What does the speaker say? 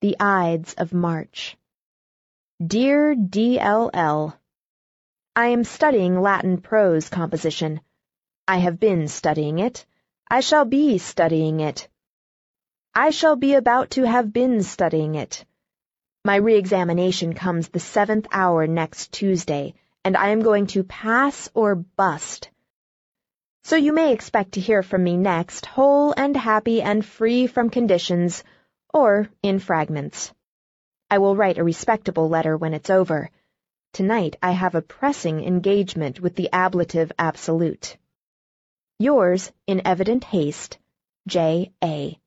The Ides of March. Dear D.L.L., I am studying Latin prose composition. I have been studying it. I shall be studying it. I shall be about to have been studying it. My re-examination comes the seventh hour next Tuesday, and I am going to pass or bust. So you may expect to hear from me next, whole and happy and free from conditions, or in fragments. I will write a respectable letter when it's over. Tonight I have a pressing engagement with the ablative absolute. Yours, in evident haste, J. A.